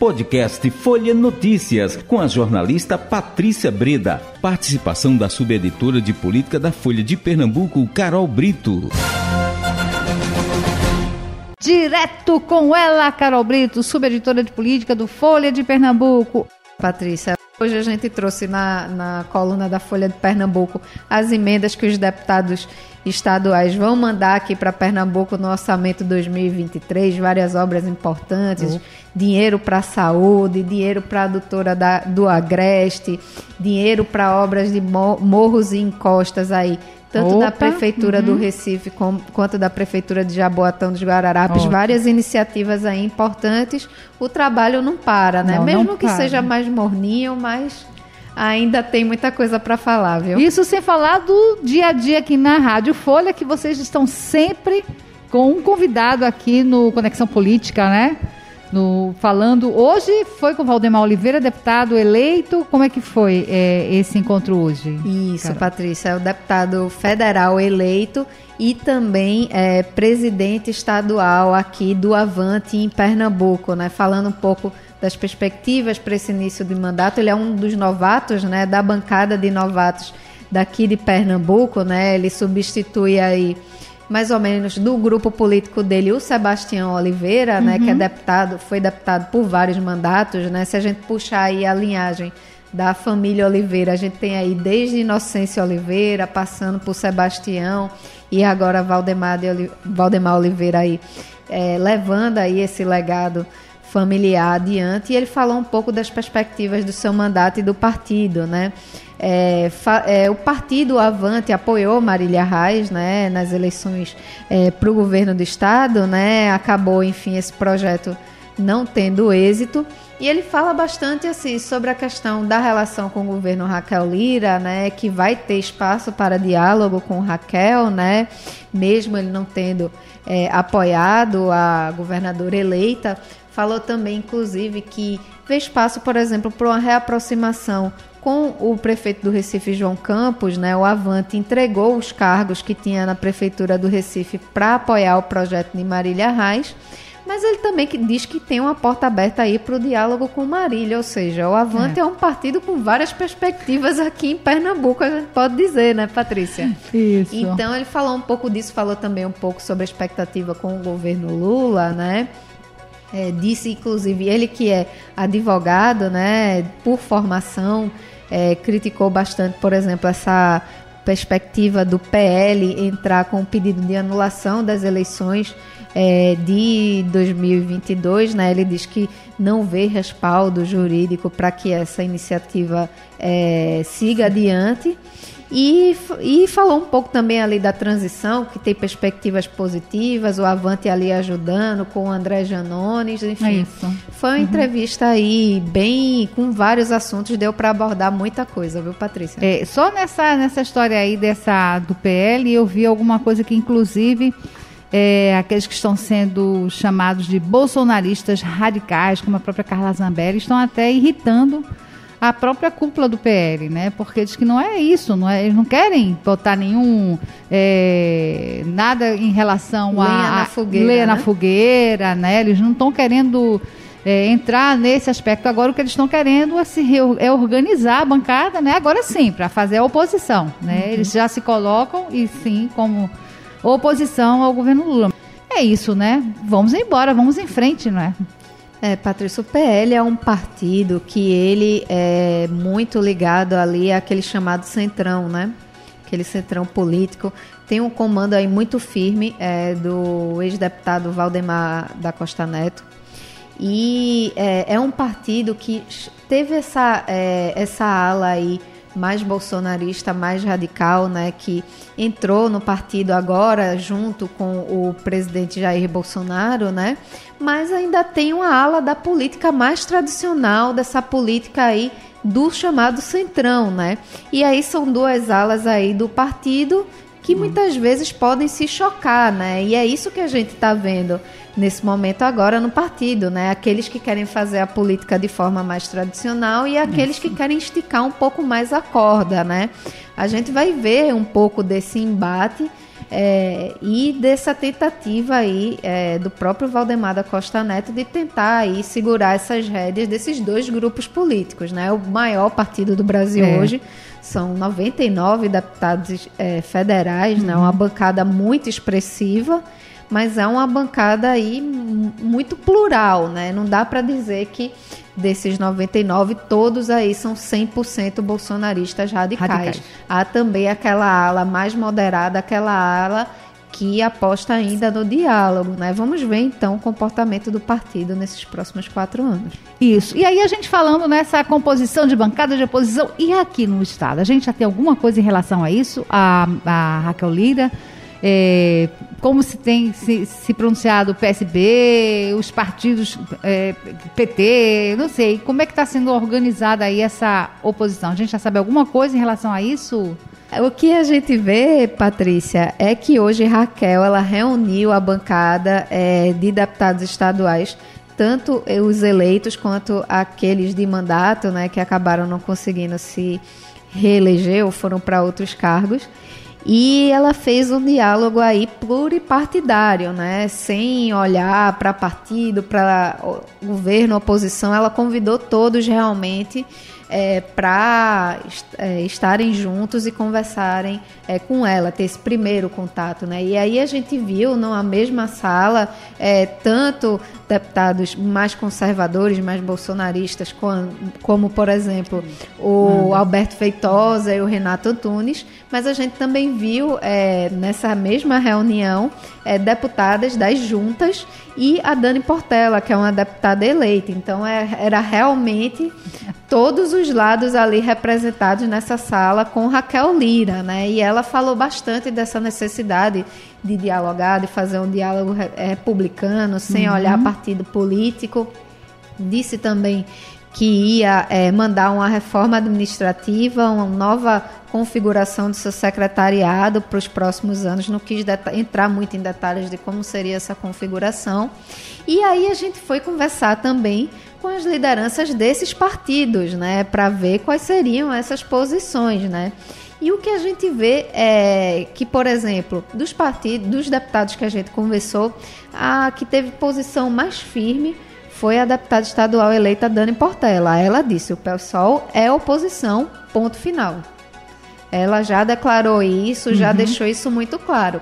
Podcast Folha Notícias, com a jornalista Patrícia Breda. Participação da subeditora de política da Folha de Pernambuco, Carol Brito. Direto com ela, Carol Brito, subeditora de política do Folha de Pernambuco. Patrícia, hoje a gente trouxe na, na coluna da Folha de Pernambuco as emendas que os deputados estaduais vão mandar aqui para Pernambuco no orçamento 2023, várias obras importantes, uhum. Dinheiro para a saúde, dinheiro para a adutora da, do Agreste, dinheiro para obras de morros e encostas aí, tanto Opa, da Prefeitura uhum. do Recife quanto da Prefeitura de Jaboatão dos Guararapes, Ótimo. várias iniciativas aí importantes. O trabalho não para, né? Não, Mesmo não que para. seja mais morninho, mas ainda tem muita coisa para falar, viu? Isso sem falar do dia a dia aqui na Rádio Folha, que vocês estão sempre com um convidado aqui no Conexão Política, né? No, falando hoje foi com Valdemar Oliveira, deputado eleito. Como é que foi é, esse encontro hoje? Isso, Carol? Patrícia, é o deputado federal eleito e também é, presidente estadual aqui do Avante em Pernambuco, né? Falando um pouco das perspectivas para esse início de mandato. Ele é um dos novatos, né, da bancada de novatos daqui de Pernambuco, né? Ele substitui aí mais ou menos do grupo político dele, o Sebastião Oliveira, uhum. né, que é uhum. deputado, foi deputado por vários mandatos, né? Se a gente puxar aí a linhagem da família Oliveira, a gente tem aí desde Inocência Oliveira, passando por Sebastião e agora Valdemar, de, Valdemar Oliveira aí, é, levando aí esse legado familiar adiante e ele falou um pouco das perspectivas do seu mandato e do partido, né? É, é, o partido Avante apoiou Marília Reis né, nas eleições é, para o governo do estado, né? Acabou, enfim, esse projeto não tendo êxito. E ele fala bastante assim sobre a questão da relação com o governo Raquel Lira, né, que vai ter espaço para diálogo com Raquel, né, mesmo ele não tendo é, apoiado a governadora eleita, Falou também, inclusive, que vê espaço, por exemplo, para uma reaproximação com o prefeito do Recife, João Campos, né, o Avante entregou os cargos que tinha na prefeitura do Recife para apoiar o projeto de Marília Reis, mas ele também diz que tem uma porta aberta aí para o diálogo com Marília, ou seja, o Avante é. é. um partido com várias perspectivas aqui em Pernambuco, a gente pode dizer, né, Patrícia? Isso. Então ele falou um pouco disso, falou também um pouco sobre a expectativa com o governo Lula, né? É, disse, inclusive, ele que é advogado, né, por formação, é, criticou bastante, por exemplo, essa perspectiva do PL entrar com o pedido de anulação das eleições é, de 2022, né? Ele diz que não vê respaldo jurídico para que essa iniciativa é, siga adiante. E, e falou um pouco também ali da transição, que tem perspectivas positivas, o Avante ali ajudando com o André Janones, enfim. É isso. Foi uma uhum. entrevista aí bem com vários assuntos, deu para abordar muita coisa, viu, Patrícia? É, só nessa, nessa história aí dessa do PL, eu vi alguma coisa que inclusive é, aqueles que estão sendo chamados de bolsonaristas radicais, como a própria Carla Zambelli, estão até irritando a própria cúpula do PL, né? Porque diz que não é isso, não é, eles não querem botar nenhum é, nada em relação lenha a, na fogueira, né? na fogueira, né? Eles não estão querendo é, entrar nesse aspecto. Agora o que eles estão querendo é, se, é organizar a bancada, né? Agora sim, para fazer a oposição, né? Uhum. Eles já se colocam e sim como oposição ao governo Lula. É isso, né? Vamos embora, vamos em frente, não é? É, Patrícia, o PL é um partido que ele é muito ligado ali àquele chamado centrão, né? Aquele centrão político. Tem um comando aí muito firme é, do ex-deputado Valdemar da Costa Neto. E é, é um partido que teve essa, é, essa ala aí mais bolsonarista, mais radical, né, que entrou no partido agora junto com o presidente Jair Bolsonaro, né? Mas ainda tem uma ala da política mais tradicional dessa política aí do chamado centrão, né? E aí são duas alas aí do partido que muitas vezes podem se chocar, né? E é isso que a gente está vendo nesse momento agora no partido, né? Aqueles que querem fazer a política de forma mais tradicional e aqueles isso. que querem esticar um pouco mais a corda, né? A gente vai ver um pouco desse embate é, e dessa tentativa aí é, do próprio Valdemar da Costa Neto de tentar aí segurar essas rédeas desses dois grupos políticos, né? O maior partido do Brasil é. hoje são 99 deputados é, federais, uhum. né? Uma bancada muito expressiva mas é uma bancada aí muito plural, né? Não dá para dizer que desses 99 todos aí são 100% bolsonaristas radicais. radicais. Há também aquela ala mais moderada, aquela ala que aposta ainda no diálogo, né? Vamos ver então o comportamento do partido nesses próximos quatro anos. Isso. E aí a gente falando nessa composição de bancada de oposição e aqui no estado, a gente já tem alguma coisa em relação a isso? A, a Raquel Lira é, como se tem se, se, pronunciado o PSB, os partidos é, PT, não sei, como é que está sendo organizada aí essa oposição? A gente já sabe alguma coisa em relação a isso? O que a gente vê, Patrícia, é que hoje Raquel ela reuniu a bancada é, de deputados estaduais, tanto os eleitos quanto aqueles de mandato, né, que acabaram não conseguindo se reeleger ou foram para outros cargos. E ela fez um diálogo aí pluripartidário, né? Sem olhar para partido, para governo, oposição. Ela convidou todos realmente é, para é, estarem juntos e conversarem é, com ela, ter esse primeiro contato, né? E aí a gente viu numa mesma sala é, tanto deputados mais conservadores, mais bolsonaristas, como, como por exemplo o Alberto Feitosa e o Renato Antunes, mas a gente também viu é, nessa mesma reunião é, deputadas das juntas e a Dani Portela, que é uma deputada eleita. Então é, era realmente todos os lados ali representados nessa sala com Raquel Lira, né? E ela falou bastante dessa necessidade de dialogar, de fazer um diálogo republicano, sem uhum. olhar partido político. Disse também que ia é, mandar uma reforma administrativa, uma nova configuração do seu secretariado para os próximos anos. Não quis entrar muito em detalhes de como seria essa configuração. E aí a gente foi conversar também com as lideranças desses partidos, né, para ver quais seriam essas posições, né. E o que a gente vê é que, por exemplo, dos partidos, dos deputados que a gente conversou, a que teve posição mais firme foi a deputada estadual eleita Dani Portela. Ela disse: o PSOL é oposição, ponto final. Ela já declarou isso, já uhum. deixou isso muito claro.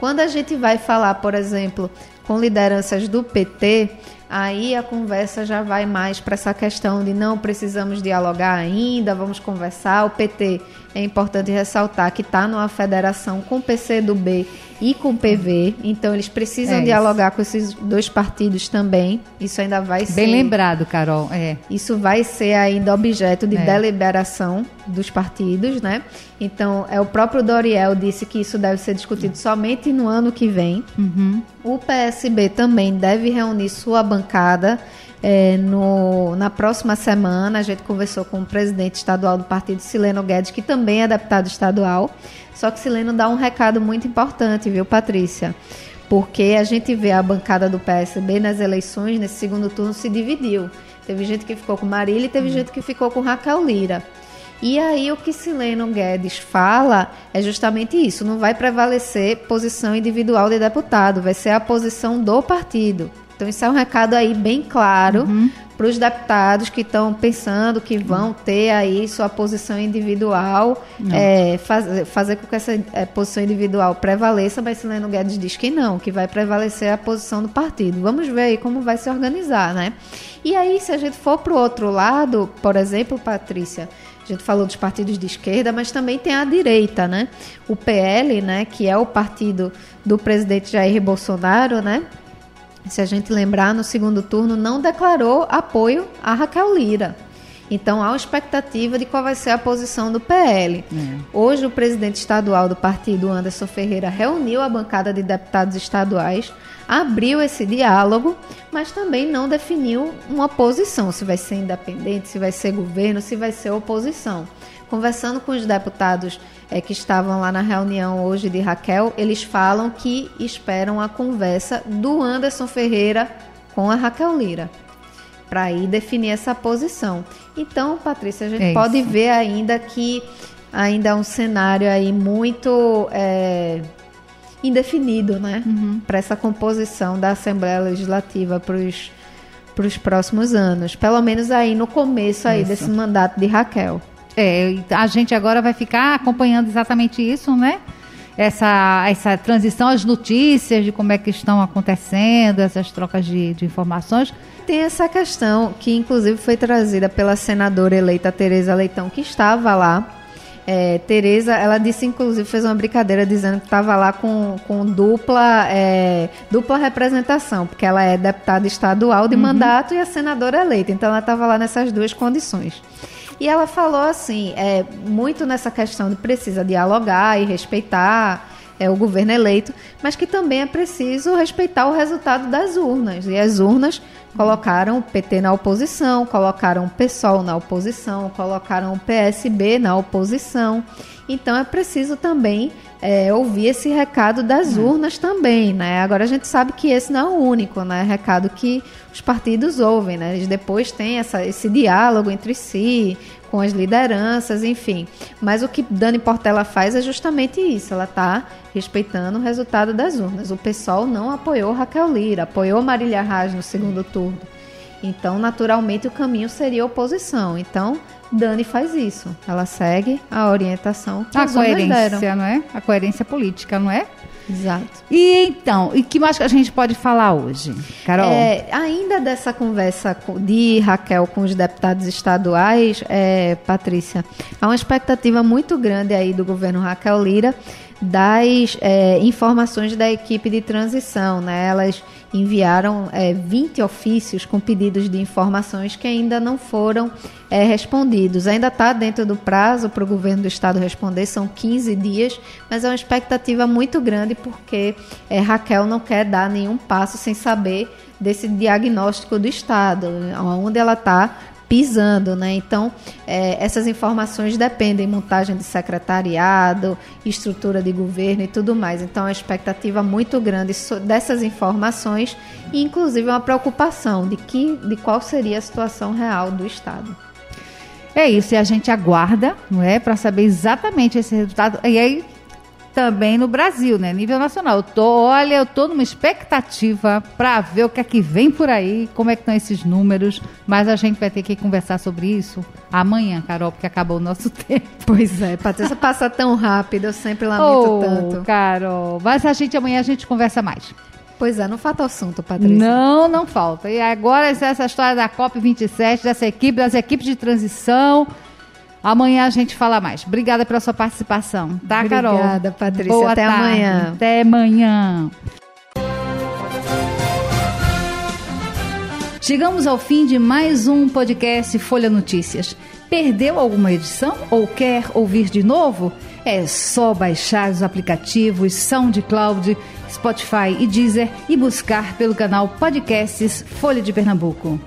Quando a gente vai falar, por exemplo, com lideranças do PT, aí a conversa já vai mais para essa questão de não precisamos dialogar ainda, vamos conversar. O PT é importante ressaltar que está numa federação com o PCdoB e com o PV, então eles precisam é dialogar com esses dois partidos também. Isso ainda vai ser. Bem lembrado, Carol. É. Isso vai ser ainda objeto de é. deliberação dos partidos, né? Então, é o próprio Doriel disse que isso deve ser discutido somente no ano que vem. Uhum. O PSB também deve reunir sua bancada é, no, na próxima semana, a gente conversou com o presidente estadual do partido, Sileno Guedes, que também é deputado estadual. Só que Sileno dá um recado muito importante, viu, Patrícia? Porque a gente vê a bancada do PSB nas eleições, nesse segundo turno, se dividiu. Teve gente que ficou com Marília e teve hum. gente que ficou com Raquel Lira. E aí o que Sileno Guedes fala é justamente isso, não vai prevalecer posição individual de deputado, vai ser a posição do partido. Então, isso é um recado aí bem claro uhum. para os deputados que estão pensando que vão ter aí sua posição individual, é, faz, fazer com que essa é, posição individual prevaleça, mas Sileno Guedes diz que não, que vai prevalecer a posição do partido. Vamos ver aí como vai se organizar, né? E aí, se a gente for para o outro lado, por exemplo, Patrícia, a gente falou dos partidos de esquerda, mas também tem a direita, né? O PL, né, que é o partido do presidente Jair Bolsonaro, né? Se a gente lembrar, no segundo turno não declarou apoio a Raquel Lira. Então há uma expectativa de qual vai ser a posição do PL. É. Hoje o presidente estadual do partido, Anderson Ferreira, reuniu a bancada de deputados estaduais, abriu esse diálogo, mas também não definiu uma posição, se vai ser independente, se vai ser governo, se vai ser oposição. Conversando com os deputados é, que estavam lá na reunião hoje de Raquel, eles falam que esperam a conversa do Anderson Ferreira com a Raquel Lira para ir definir essa posição. Então, Patrícia, a gente é pode ver ainda que ainda é um cenário aí muito é, indefinido, né? Uhum. Para essa composição da Assembleia Legislativa para os para os próximos anos, pelo menos aí no começo aí desse mandato de Raquel. É, a gente agora vai ficar acompanhando exatamente isso, né? Essa, essa transição, as notícias de como é que estão acontecendo, essas trocas de, de informações. Tem essa questão que, inclusive, foi trazida pela senadora eleita Tereza Leitão, que estava lá é, Tereza, ela disse, inclusive, fez uma brincadeira dizendo que estava lá com, com dupla, é, dupla representação, porque ela é deputada estadual de uhum. mandato e a senadora eleita. Então ela estava lá nessas duas condições. E ela falou assim, é, muito nessa questão de precisa dialogar e respeitar é, o governo eleito, mas que também é preciso respeitar o resultado das urnas. E as urnas colocaram o PT na oposição, colocaram o PSOL na oposição, colocaram o PSB na oposição. Então é preciso também é, ouvir esse recado das uhum. urnas também, né? Agora a gente sabe que esse não é o único, né? Recado que os partidos ouvem, né? Eles depois têm essa, esse diálogo entre si, com as lideranças, enfim. Mas o que Dani Portela faz é justamente isso. Ela está respeitando o resultado das urnas. O pessoal não apoiou Raquel Lira, apoiou Marília Reis no segundo turno. Então, naturalmente, o caminho seria oposição. Então, Dani faz isso. Ela segue a orientação que a coerência, não é? A coerência política, não é? Exato. E então, e que mais que a gente pode falar hoje, Carol? É, ainda dessa conversa de Raquel com os deputados estaduais, é, Patrícia, há uma expectativa muito grande aí do governo Raquel Lira das é, informações da equipe de transição, né? Elas enviaram é, 20 ofícios com pedidos de informações que ainda não foram é, respondidos. Ainda está dentro do prazo para o governo do estado responder, são 15 dias, mas é uma expectativa muito grande porque é, Raquel não quer dar nenhum passo sem saber desse diagnóstico do estado, onde ela está pisando, né? Então, é, essas informações dependem montagem de secretariado, estrutura de governo e tudo mais. Então, a expectativa muito grande dessas informações e, inclusive, uma preocupação de que, de qual seria a situação real do Estado. É isso, e a gente aguarda, não é, para saber exatamente esse resultado. E aí também no Brasil, né? Nível nacional. Eu tô, olha, eu tô numa expectativa para ver o que é que vem por aí, como é que estão esses números, mas a gente vai ter que conversar sobre isso amanhã, Carol, porque acabou o nosso tempo. Pois é, Patrícia passa tão rápido, eu sempre lamento oh, tanto. Carol, mas a gente amanhã a gente conversa mais. Pois é, não falta assunto, Patrícia. Não, não falta. E agora essa história da COP27, dessa equipe, das equipes de transição, Amanhã a gente fala mais. Obrigada pela sua participação, tá, Obrigada, Carol? Obrigada, Patrícia. Boa Até tarde. amanhã. Até amanhã. Chegamos ao fim de mais um podcast Folha Notícias. Perdeu alguma edição ou quer ouvir de novo? É só baixar os aplicativos SoundCloud, Spotify e Deezer e buscar pelo canal Podcasts Folha de Pernambuco.